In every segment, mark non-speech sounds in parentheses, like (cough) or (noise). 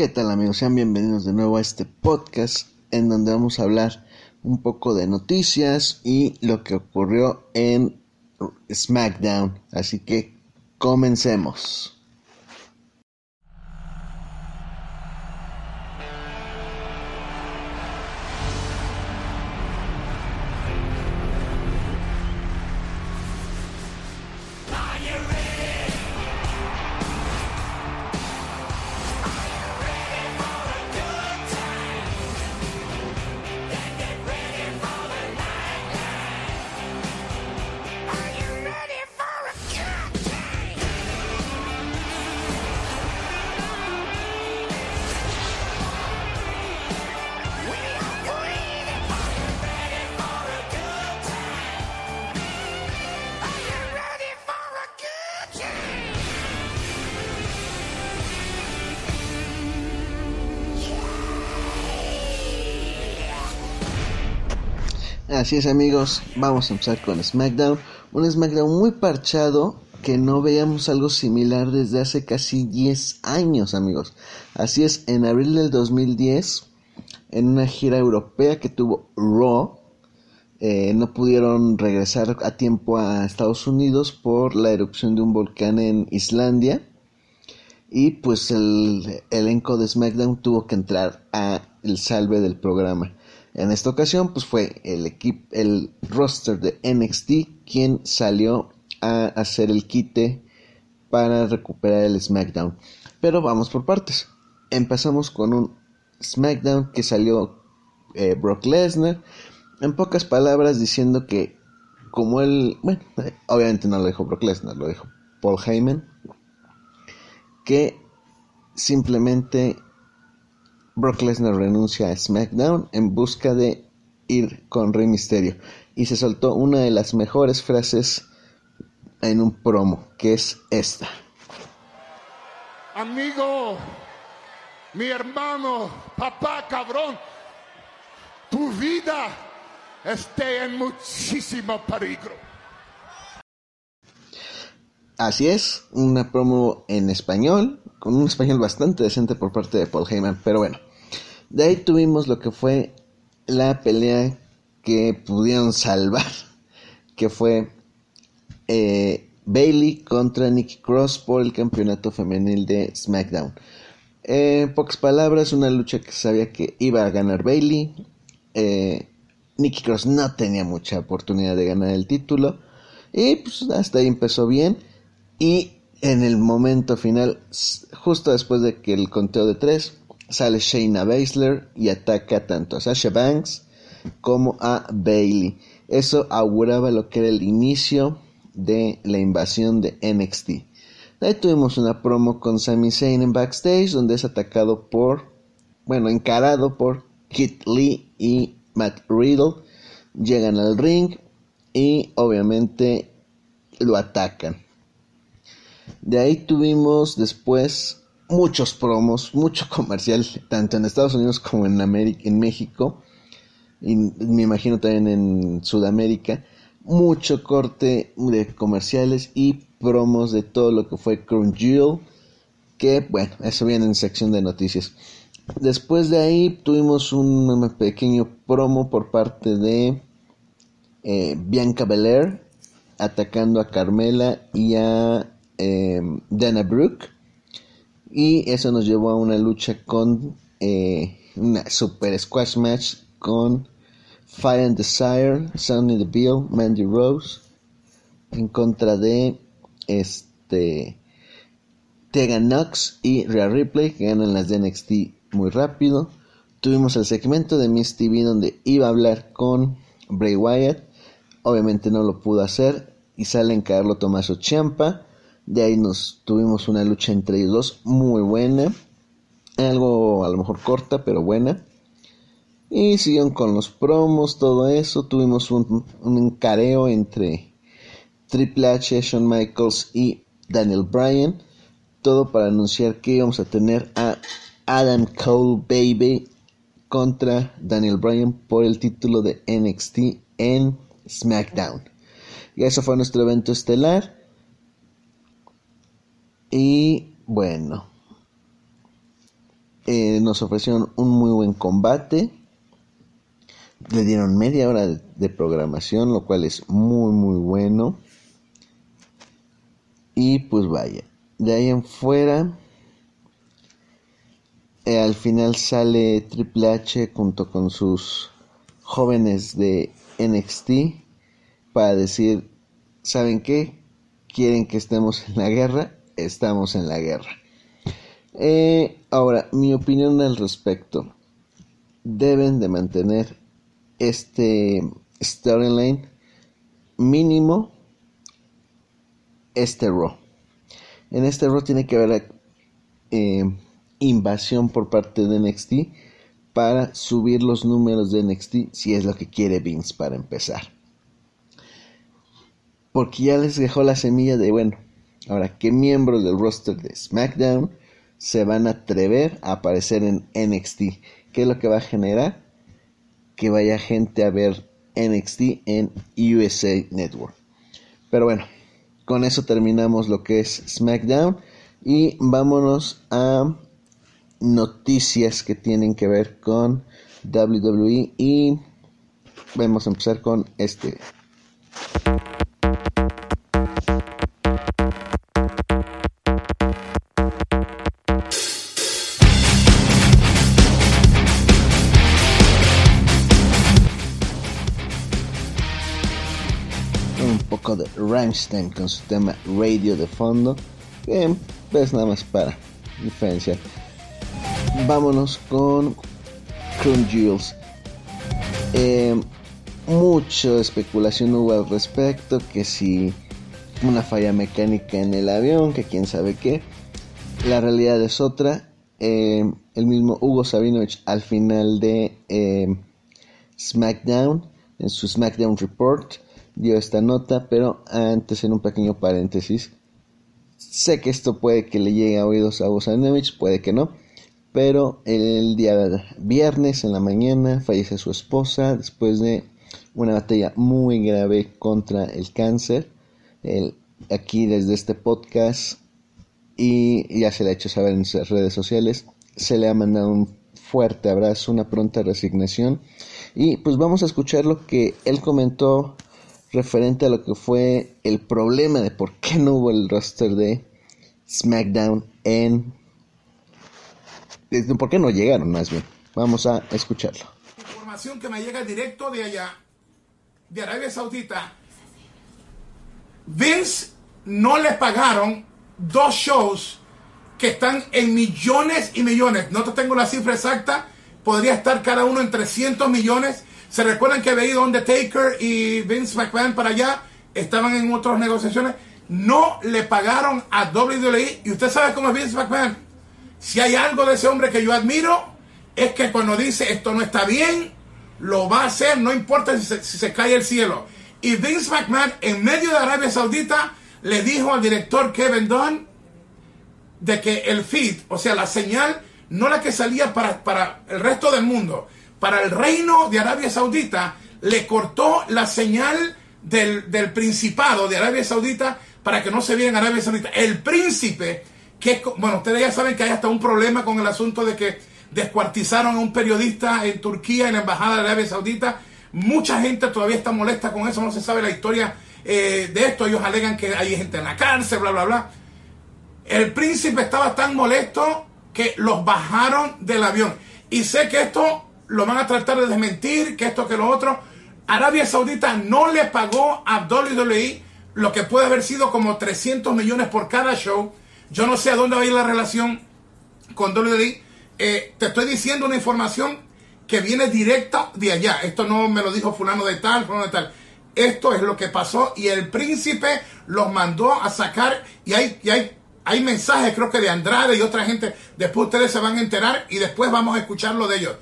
¿Qué tal amigos? Sean bienvenidos de nuevo a este podcast en donde vamos a hablar un poco de noticias y lo que ocurrió en SmackDown. Así que comencemos. Así es amigos, vamos a empezar con SmackDown. Un SmackDown muy parchado que no veíamos algo similar desde hace casi 10 años amigos. Así es, en abril del 2010, en una gira europea que tuvo Raw, eh, no pudieron regresar a tiempo a Estados Unidos por la erupción de un volcán en Islandia. Y pues el elenco de SmackDown tuvo que entrar a el salve del programa. En esta ocasión, pues fue el equipo, el roster de NXT quien salió a hacer el quite para recuperar el SmackDown. Pero vamos por partes. Empezamos con un SmackDown que salió eh, Brock Lesnar. En pocas palabras diciendo que como él, bueno, obviamente no lo dijo Brock Lesnar, lo dijo Paul Heyman, que simplemente Brock Lesnar renuncia a SmackDown en busca de ir con Rey Mysterio y se soltó una de las mejores frases en un promo, que es esta. Amigo, mi hermano, papá cabrón, tu vida esté en muchísimo peligro. Así es, una promo en español, con un español bastante decente por parte de Paul Heyman, pero bueno. De ahí tuvimos lo que fue la pelea que pudieron salvar, (laughs) que fue eh, Bailey contra Nikki Cross por el campeonato femenil de SmackDown. en pocas palabras, una lucha que sabía que iba a ganar Bailey. Eh, Nikki Cross no tenía mucha oportunidad de ganar el título. Y pues hasta ahí empezó bien. Y en el momento final, justo después de que el conteo de tres, sale Shayna Baszler y ataca tanto a Sasha Banks como a Bailey. Eso auguraba lo que era el inicio de la invasión de NXT. Ahí tuvimos una promo con Sami Zayn en backstage donde es atacado por, bueno, encarado por Kit Lee y Matt Riddle. Llegan al ring y obviamente lo atacan. De ahí tuvimos después muchos promos, mucho (laughs) comercial, tanto en Estados Unidos como en, América, en México, y me imagino también en Sudamérica, mucho corte de comerciales y promos de todo lo que fue Jewel, que bueno, eso viene en sección de noticias. Después de ahí tuvimos un pequeño promo por parte de eh, Bianca Belair atacando a Carmela y a Em, Dana Brooke. Y eso nos llevó a una lucha con eh, una super squash match con Fire and Desire, Sonny Deville, Mandy Rose en contra de este Tegan Knox y Rhea Ripley que ganan las de NXT muy rápido. Tuvimos el segmento de Miss TV donde iba a hablar con Bray Wyatt. Obviamente no lo pudo hacer y sale en Carlo Tomaso Ciampa de ahí nos tuvimos una lucha entre ellos dos muy buena. Algo a lo mejor corta, pero buena. Y siguieron con los promos, todo eso. Tuvimos un, un careo entre Triple H, Shawn Michaels y Daniel Bryan. Todo para anunciar que íbamos a tener a Adam Cole Baby contra Daniel Bryan por el título de NXT en SmackDown. Y eso fue nuestro evento estelar. Y bueno, Eh, nos ofrecieron un muy buen combate. Le dieron media hora de, programación, lo cual es muy muy bueno. Y pues vaya, de ahí en fuera, eh, al final sale Triple H junto con sus jóvenes de NXT para decir, ¿saben qué? ¿Quieren que estemos en la guerra? Estamos en la guerra. Eh, ahora, mi opinión al respecto. Deben de mantener este storyline mínimo este Raw. En este Raw tiene que haber eh, invasión por parte de NXT para subir los números de NXT si es lo que quiere Vince para empezar. Porque ya les dejó la semilla de, bueno, ahora qué miembros del roster de SmackDown se van a atrever a aparecer en NXT. ¿Qué es lo que va a generar? Que vaya gente a ver NXT en USA Network. Pero bueno, con eso terminamos lo que es SmackDown y vámonos a noticias que tienen que ver con WWE y vamos a empezar con este. De Rammstein con su tema Radio de fondo. Que pues nada más para diferenciar. Vámonos con Crown Jewels. Eh, mucha especulación hubo al respecto. Que si una falla mecánica en el avión, que quién sabe qué. La realidad es otra. Eh, el mismo Hugo Sabinovich al final de eh, SmackDown, en su SmackDown Report, dio esta nota, pero antes en un pequeño paréntesis. Sé que esto puede que le llegue a oídos a Bosanovich, puede que no, pero el día viernes en la mañana fallece su esposa después de una batalla muy grave contra el cáncer. aquí desde este podcast y ya se le ha hecho saber en sus redes sociales, se le ha mandado un fuerte abrazo, una pronta resignación y pues vamos a escuchar lo que él comentó referente a lo que fue el problema de por qué no hubo el roster de SmackDown en... ¿Por qué no llegaron más bien? Vamos a escucharlo. Información que me llega directo de allá, de Arabia Saudita. Vince no le pagaron dos shows que están en millones y millones. No te tengo la cifra exacta. Podría estar cada uno en 300 millones ¿Se recuerdan que había ido Undertaker y Vince McMahon para allá? Estaban en otras negociaciones. No le pagaron a WWE. Y usted sabe cómo es Vince McMahon. Si hay algo de ese hombre que yo admiro, es que cuando dice esto no está bien, lo va a hacer, no importa si se, cae el cielo. Y Vince McMahon, en medio de Arabia Saudita, le dijo al director Kevin Dunn de que el feed, o sea, la señal, no la que salía para, para el resto del mundo, para el reino de Arabia Saudita, le cortó la señal del, Principado de Arabia Saudita para que no se viera en Arabia Saudita. El príncipe, que bueno, ustedes ya saben que hay hasta un problema con el asunto de que descuartizaron a un periodista en Turquía, en la Embajada de Arabia Saudita. Mucha gente todavía está molesta con eso, no se sabe la historia eh, de esto. Ellos alegan que hay gente en la cárcel, bla, bla, bla. El príncipe estaba tan molesto que los bajaron del avión. Y sé que esto lo van a tratar de desmentir, que esto, que lo otro. Arabia Saudita no le pagó a WWE lo que puede haber sido como 300 millones por cada show. Yo no sé a dónde va a ir la relación con WWE. Eh, te estoy diciendo una información que viene directa de allá. Esto no me lo dijo fulano de tal, fulano de tal. Esto es lo que pasó y el príncipe los mandó a sacar y hay, y hay, hay mensajes creo que de Andrade y otra gente. Después ustedes se van a enterar y después vamos a escucharlo de ellos.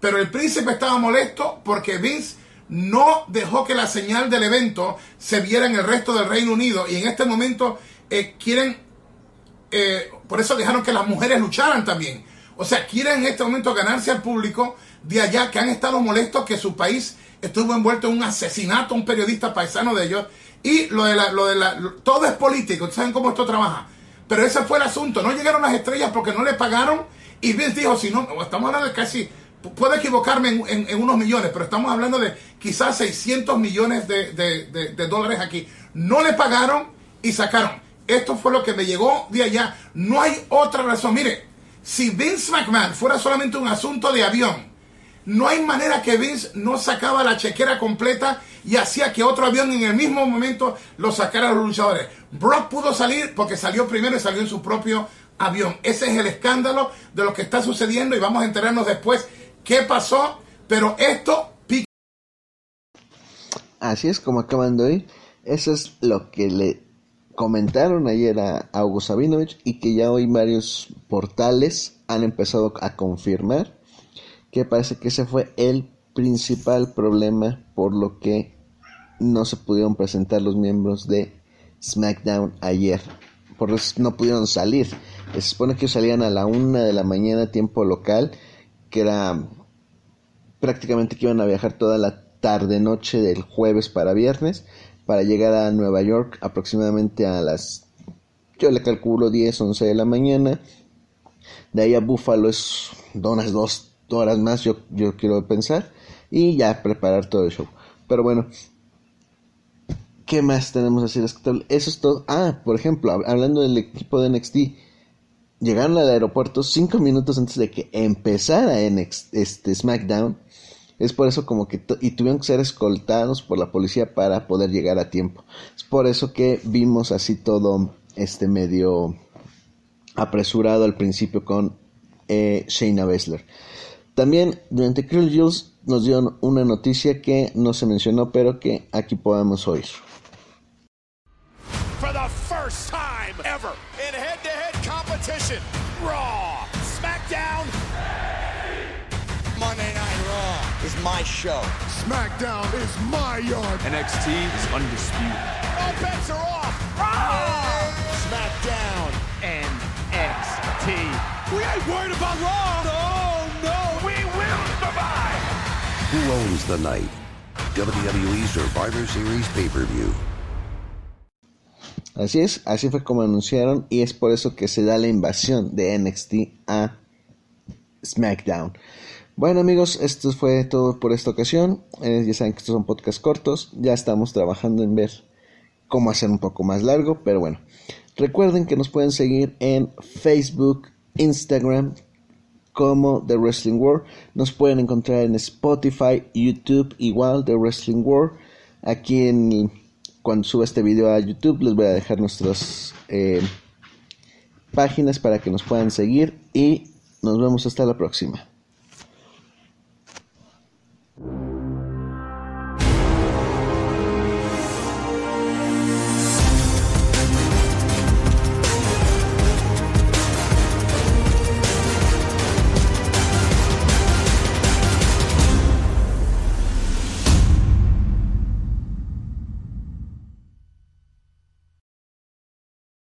Pero el príncipe estaba molesto porque Vince no dejó que la señal del evento se viera en el resto del Reino Unido. Y en este momento eh, quieren, eh, por eso dejaron que las mujeres lucharan también. O sea, quieren en este momento ganarse al público de allá que han estado molestos que su país estuvo envuelto en un asesinato, un periodista paisano de ellos. Y lo de la, lo de la, todo es político, ¿saben cómo esto trabaja? Pero ese fue el asunto, no llegaron las estrellas porque no le pagaron Y Vince dijo, si no, estamos hablando de casi, puedo equivocarme en, unos millones, pero estamos hablando de quizás 600 millones de, de dólares aquí. No le pagaron y sacaron. Esto fue lo que me llegó de allá. No hay otra razón. Mire, si Vince McMahon fuera solamente un asunto de avión, no hay manera que Vince no sacaba la chequera completa y hacía que otro avión en el mismo momento lo sacara a los luchadores. Brock pudo salir porque salió primero y salió en su propio avión. Ese es el escándalo de lo que está sucediendo y vamos a enterarnos después qué pasó. Pero esto... Así es como acaban de oír. Eso es lo que le comentaron ayer a August Sabinovich y que ya hoy varios portales han empezado a confirmar que parece que ese fue el principal problema por lo que no se pudieron presentar los miembros de SmackDown ayer. Por eso no pudieron salir. Se supone que salían a la una de la mañana tiempo local, que era prácticamente que iban a viajar toda la tarde noche del jueves para viernes para llegar a Nueva York aproximadamente a las yo le calculo 10, 11 de la mañana. De ahí a Buffalo es unas dos horas más, yo, yo quiero pensar, y ya preparar todo el show. Pero bueno, ¿qué más tenemos así Eso es todo. Ah, por ejemplo, hablando del equipo de NXT, llegaron al aeropuerto cinco minutos antes de que empezara NXT, este SmackDown. Es por eso como que y tuvieron que ser escoltados por la policía para poder llegar a tiempo. Es por eso que vimos así todo este medio apresurado al principio con eh, Shayna Baszler. También durante Cruel Jules nos dio una noticia que no se mencionó, pero que aquí podemos oír. For the first time Raw, SmackDown, Monday Night Raw is my show. SmackDown is my yard. NXT is undisputed. All bets are off. Raw, SmackDown, and NXT. We ain't worried about Raw. No. No, we will survive. Who Owns the Night? WWE Survivor Series Pay-Per-View. Así es, así fue como anunciaron y es por eso que se da la invasión de NXT a SmackDown. Bueno amigos, esto fue todo por esta ocasión. Eh, ya saben que estos son podcasts cortos. Ya estamos trabajando en ver cómo hacer un poco más largo, pero bueno. Recuerden que nos pueden seguir en Facebook, Instagram, como The Wrestling World. Nos pueden encontrar en Spotify, YouTube, igual The Wrestling World. Aquí en cuando suba este video a YouTube les voy a dejar nuestras eh, páginas para que nos puedan seguir y nos vemos hasta la próxima.